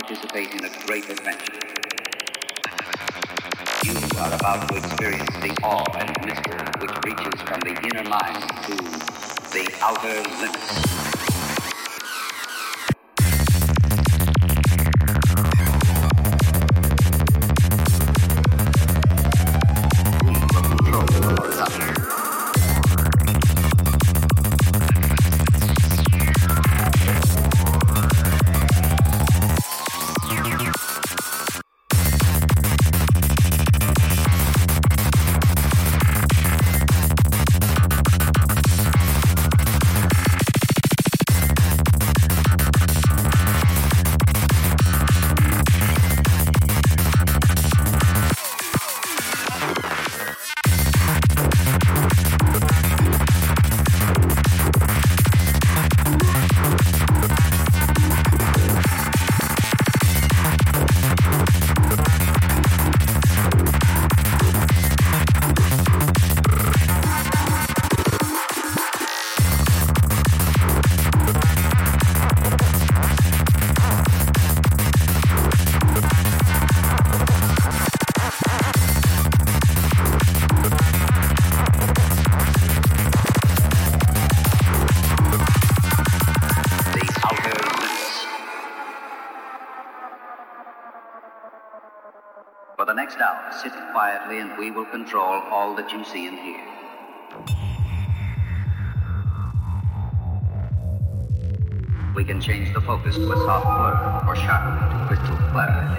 participate in a great adventure. You are about to experience the awe and mystery which reaches from the inner mind to the outer limits. the next hour, sit quietly and we will control all that you see and hear. We can change the focus to a soft blur or sharpen it to crystal clarity.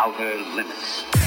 Outer limits.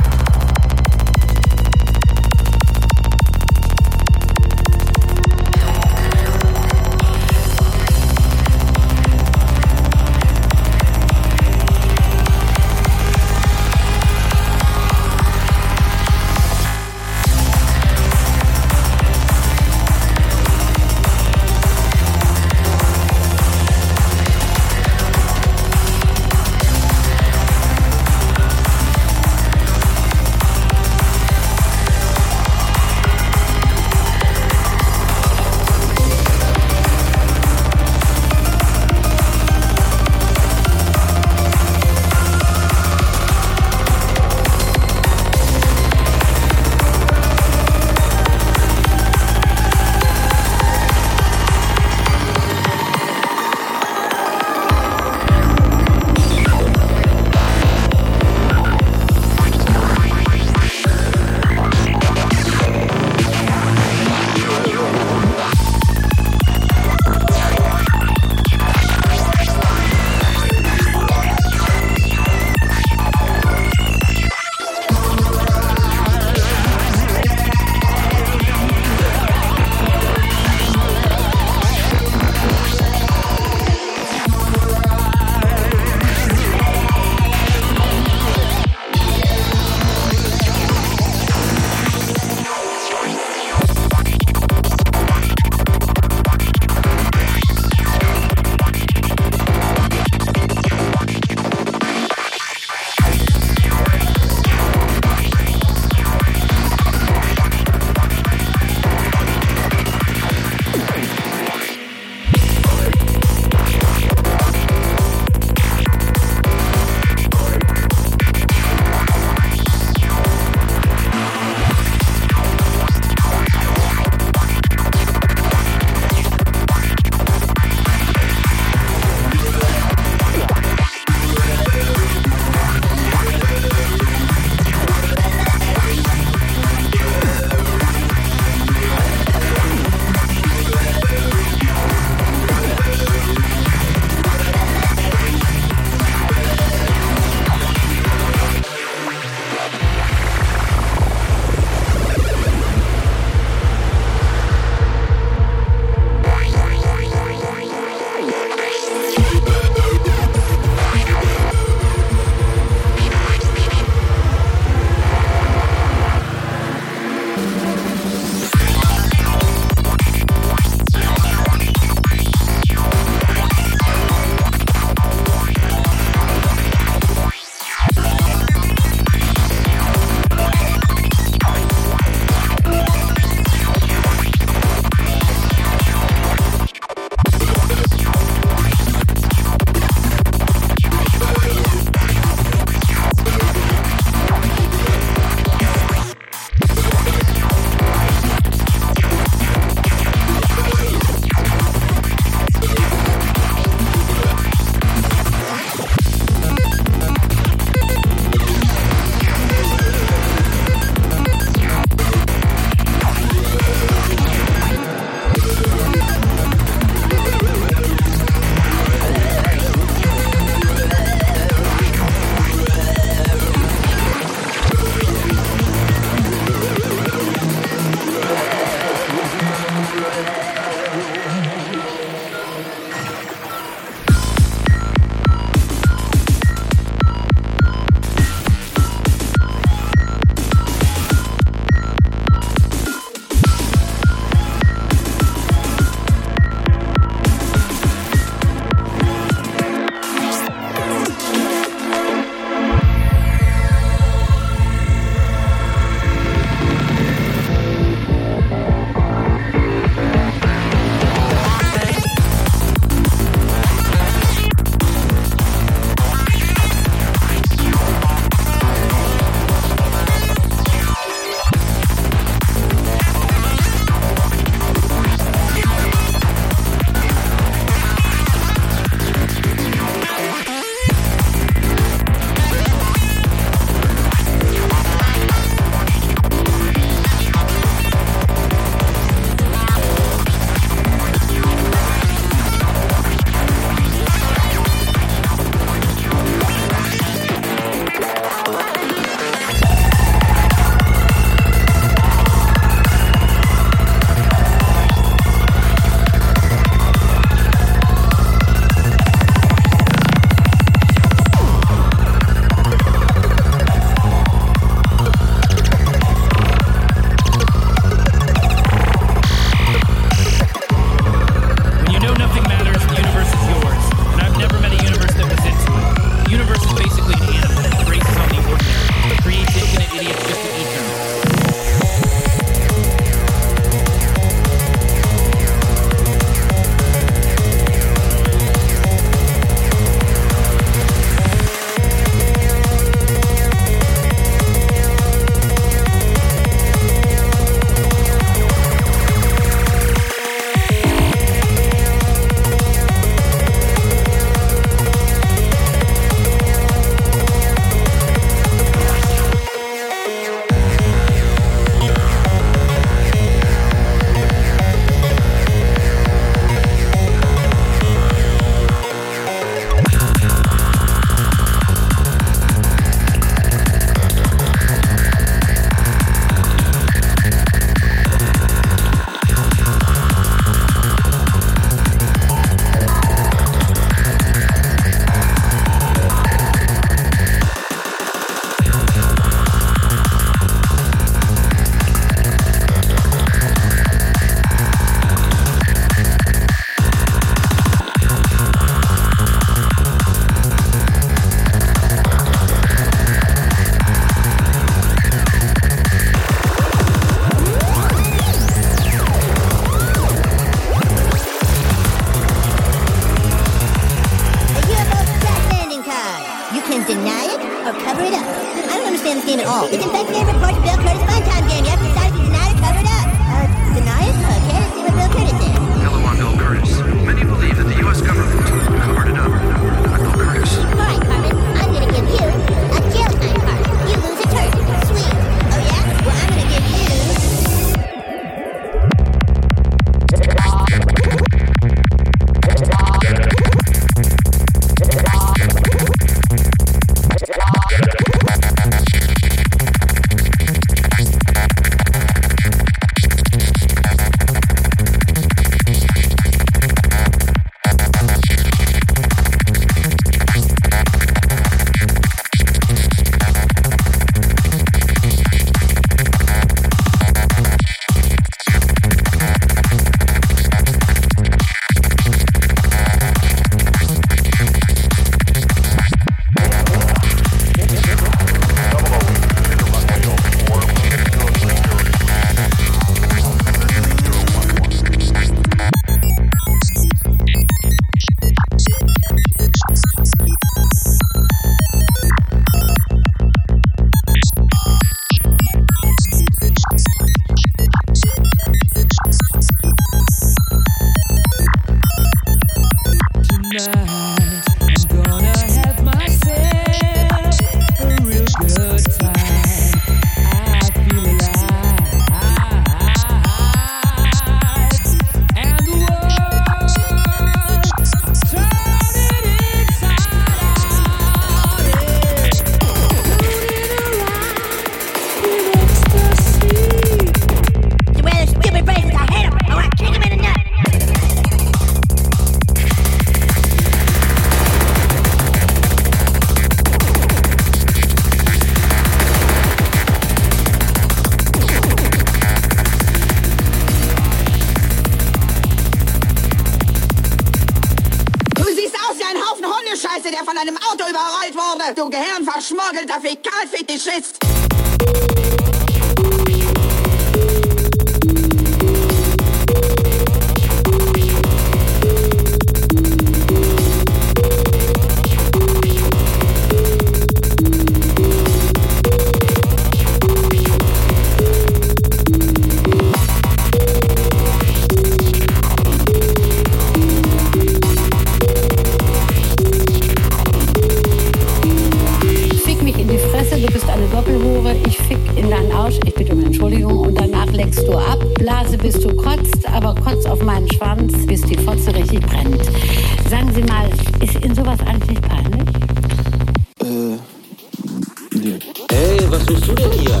Tust du denn hier?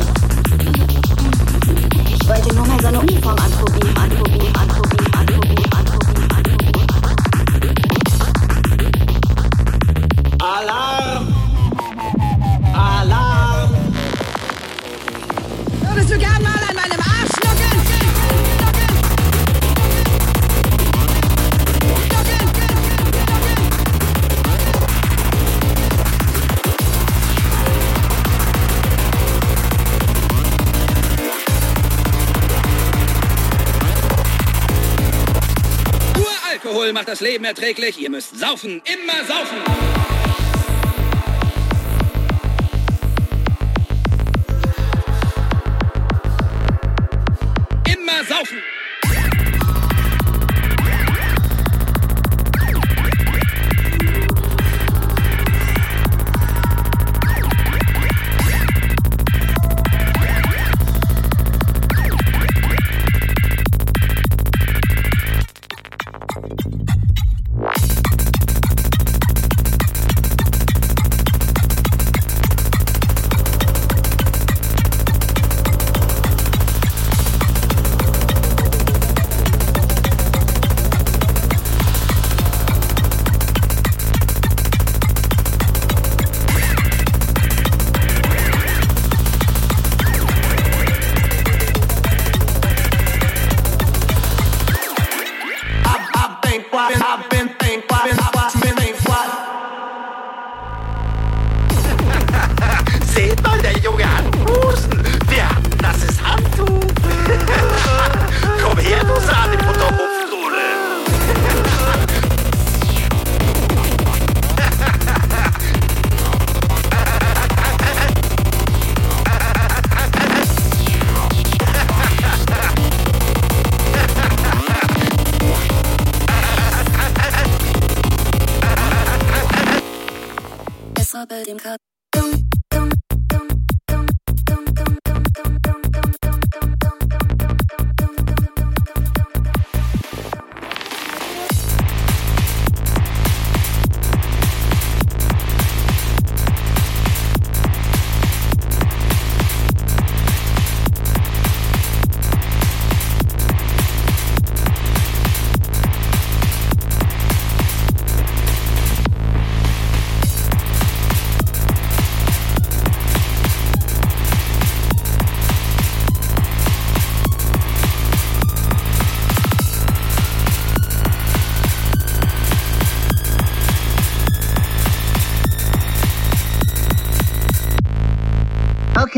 Ich wollte nur mal so eine Uniform anprobieren, anprobieren, anprobieren, das Leben erträglich. Ihr müsst saufen, immer saufen.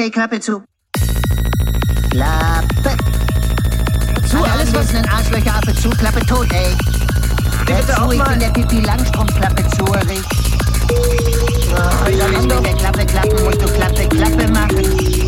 Okay, Klappe zu. Klappe. Zu, alles was... Ein Arschlöcher, Affe zu, Klappe tot, ey. Wer zu, ich bin der Pipi Langstrumpf, Klappe zu, Rich. Oh, soll ich mit der Klappe klappen, musst du Klappe, Klappe machen.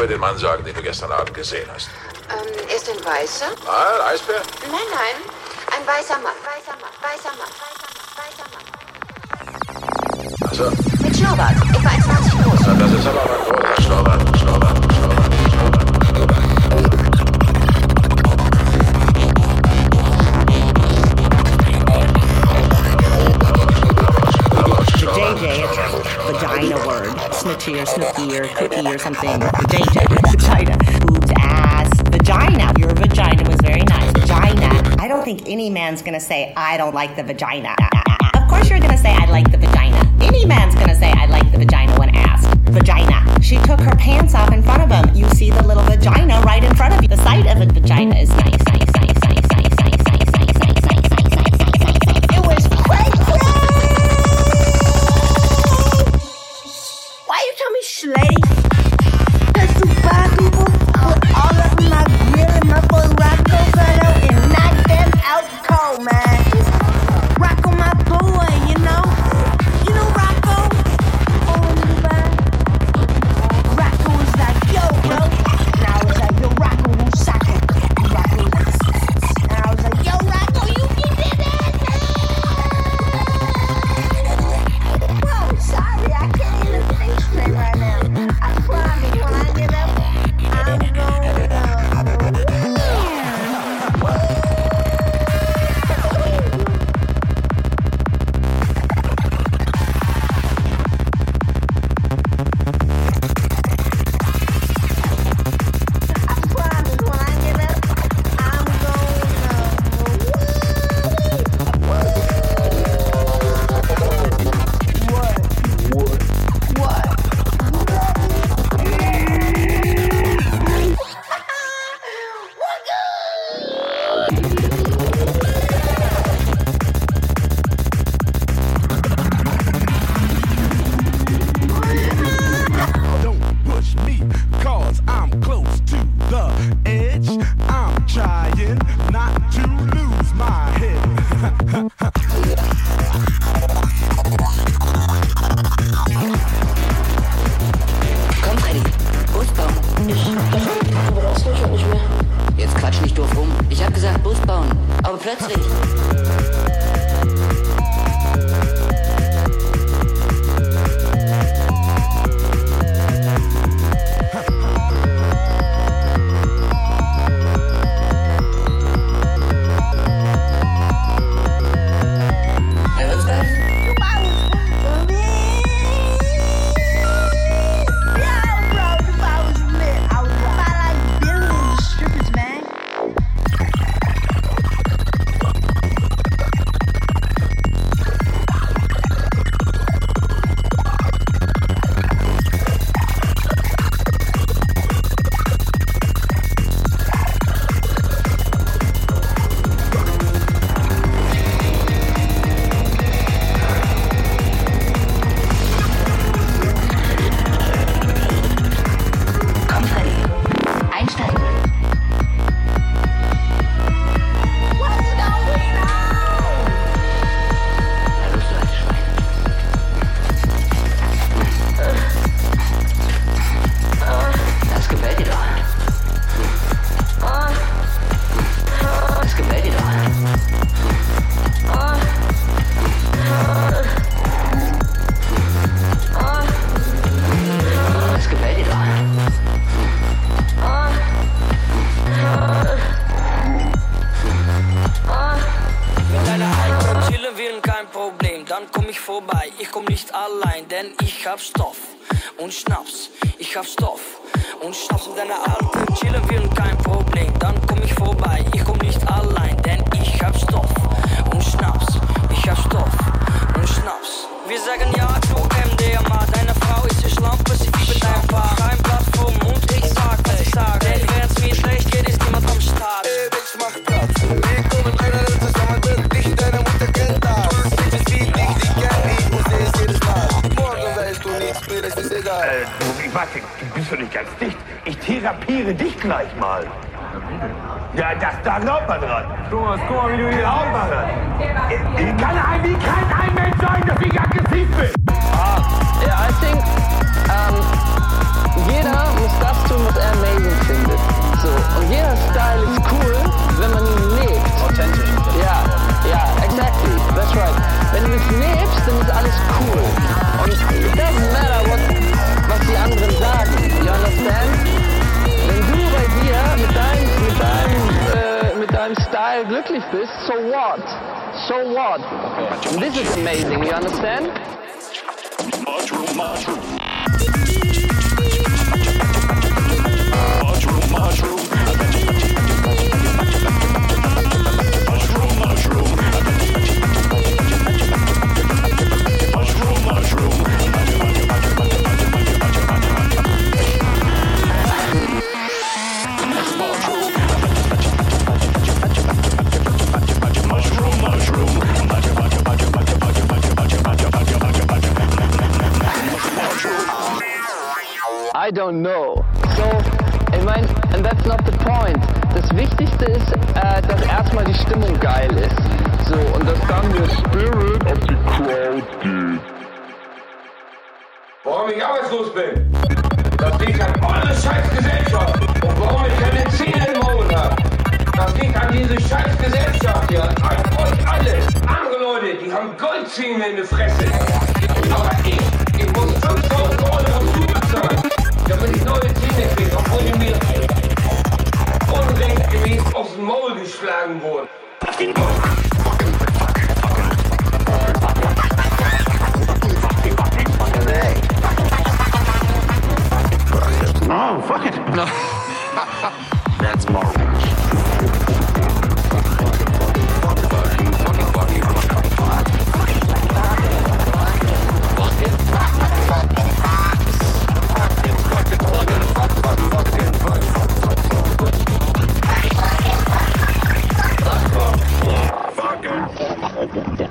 über den Mann sagen, den du gestern Abend gesehen hast? Ähm, ist ein Weißer? Ah, ein Eisbär? Nein, any man's gonna say, I don't like the vagina. Of course, you're gonna say, I like the vagina. Any man's gonna say, I like the vagina when asked. Vagina. She took her pants off in front of him. You see the little vagina right in front of you. The sight of a vagina is nice, nice, nice. lady Ja, das, da glaubt man dran. Guck mal, guck mal wie du hier glaubt man. Ich, ich kann ein, wie kann ein Mensch sagen, dass ich aggressiv bin? Ah, ja, I think, um, jeder muss das tun, was er amazing findet. So, und jeder Style ist cool, wenn man ihn lebt. Authentisch. Ja, ja, exactly, that's right. Wenn du es lebst, dann ist alles cool. Und it doesn't matter, what, was die anderen sagen. You understand? Wenn du bei dir mit deinem, mit deinem, äh, mit deinem Style glücklich bist, so what? So what? This is amazing, you understand? Mushroom, mushroom. I don't know. So, ich meine, and that's not the point. Das Wichtigste ist, äh, dass erstmal die Stimmung geil ist. So, und dass dann der Spirit of the Crowd geht. Warum ich arbeitslos bin? Das liegt an eure scheiß Gesellschaft. Und warum ich keine Zähne im Maul habe. Das liegt an diese scheiß Gesellschaft hier. An euch alle. Andere Leute, die haben Goldzähne in der Fresse. Aber ich, ich muss 5000 Euro Schule bezahlen, damit ich neue Zähne kriege, obwohl die mir unrechtgemäß aufs Maul geschlagen wurden. Oh, fuck it. No. That's marvelous. yeah, da.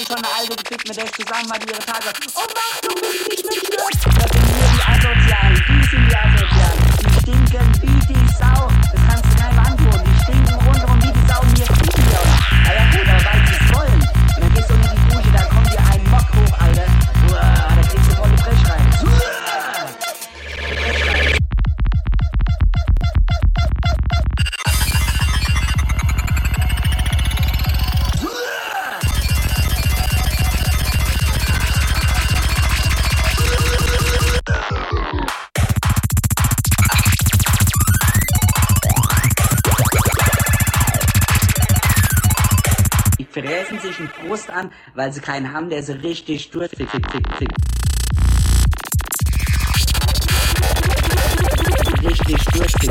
Ich schon eine alte gefickt, mit der ich zusammen war, die ihre Tage. Oh, mach du mich nicht mit mir! Das sind nur die Asozialen. Die sind die Asozialen. Die stinken wie die Sau. Brust an, weil sie keinen haben, der sie richtig durchfickt. Fick, fick, fick. Richtig durchfickt.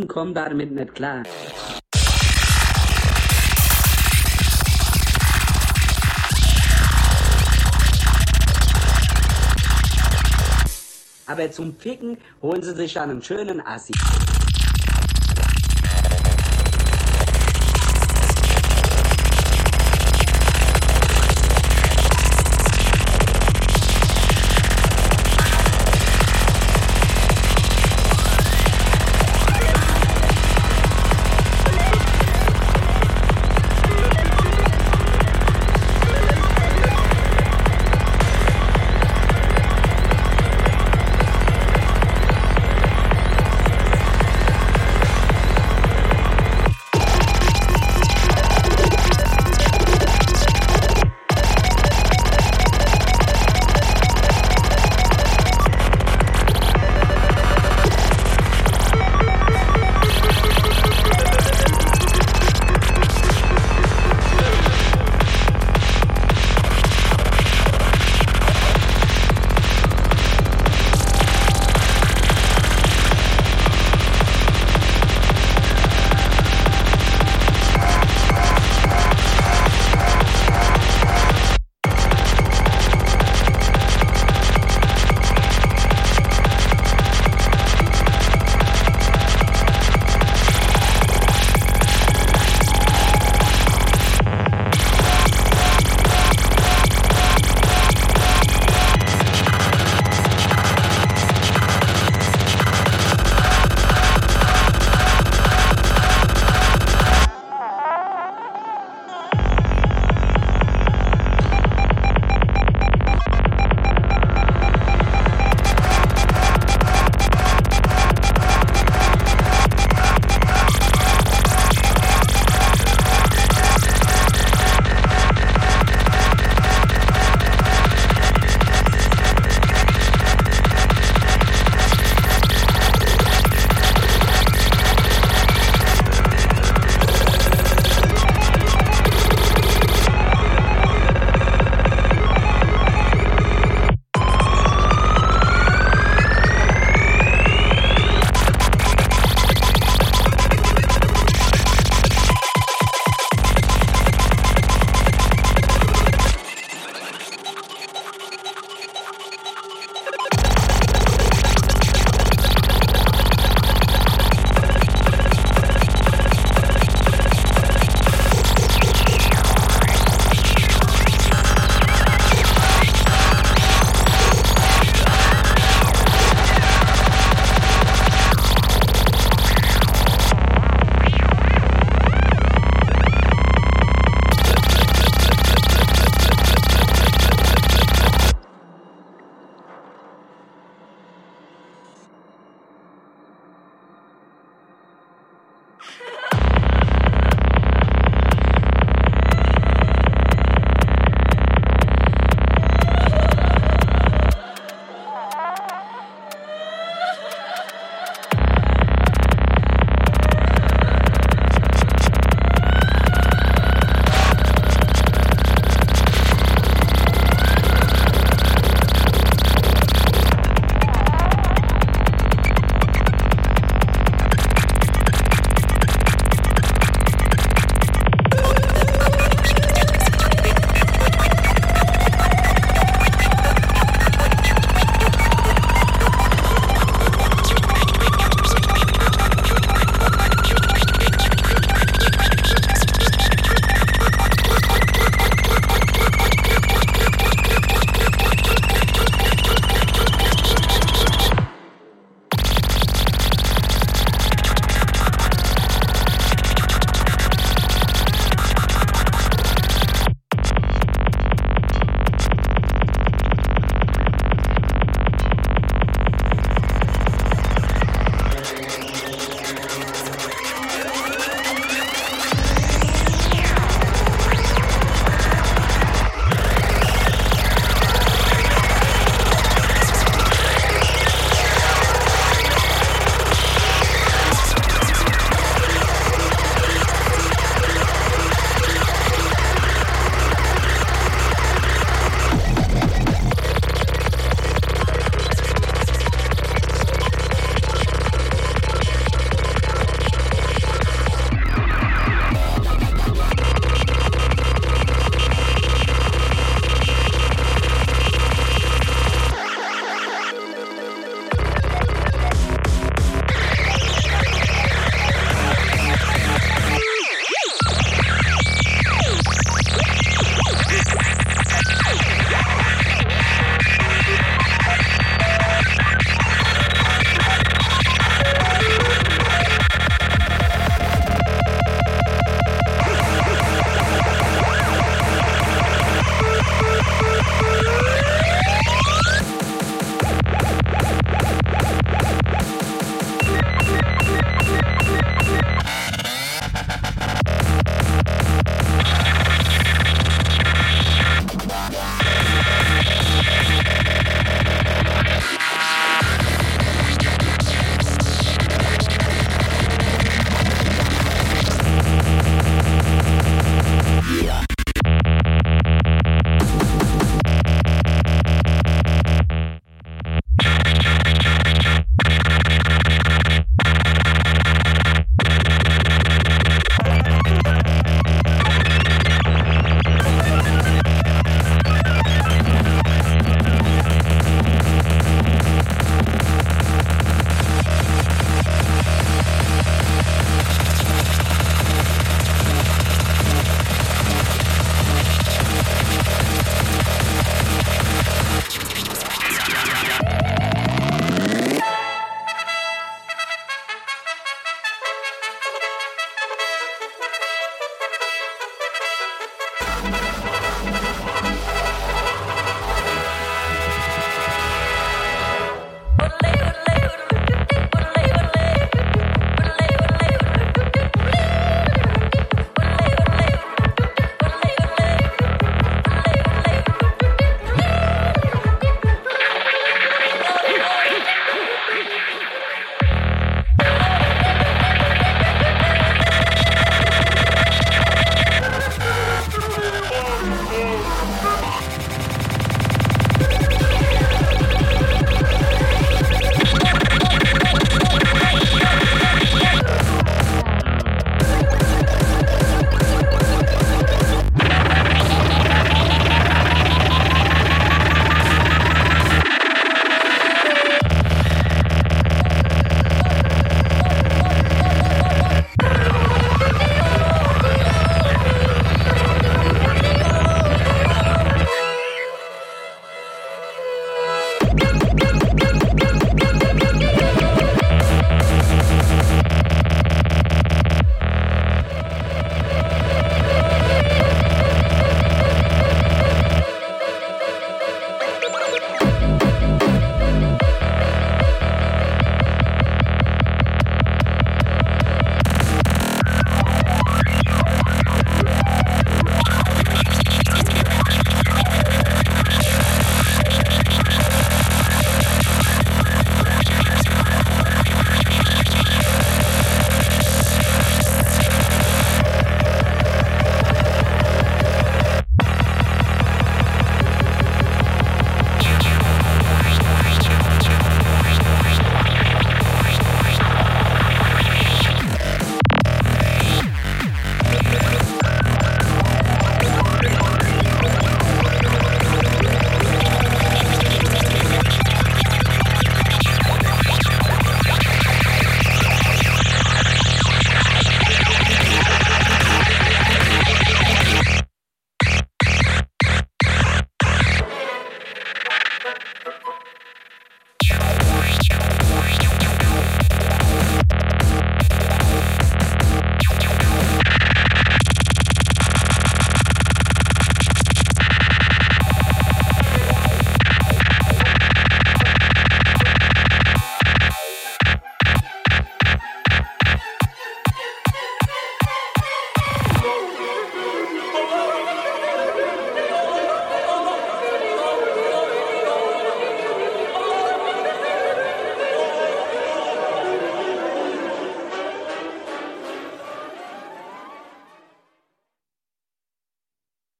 Fotzen kommen damit nicht klar. Aber zum Ficken holen sie sich dann einen schönen Assi.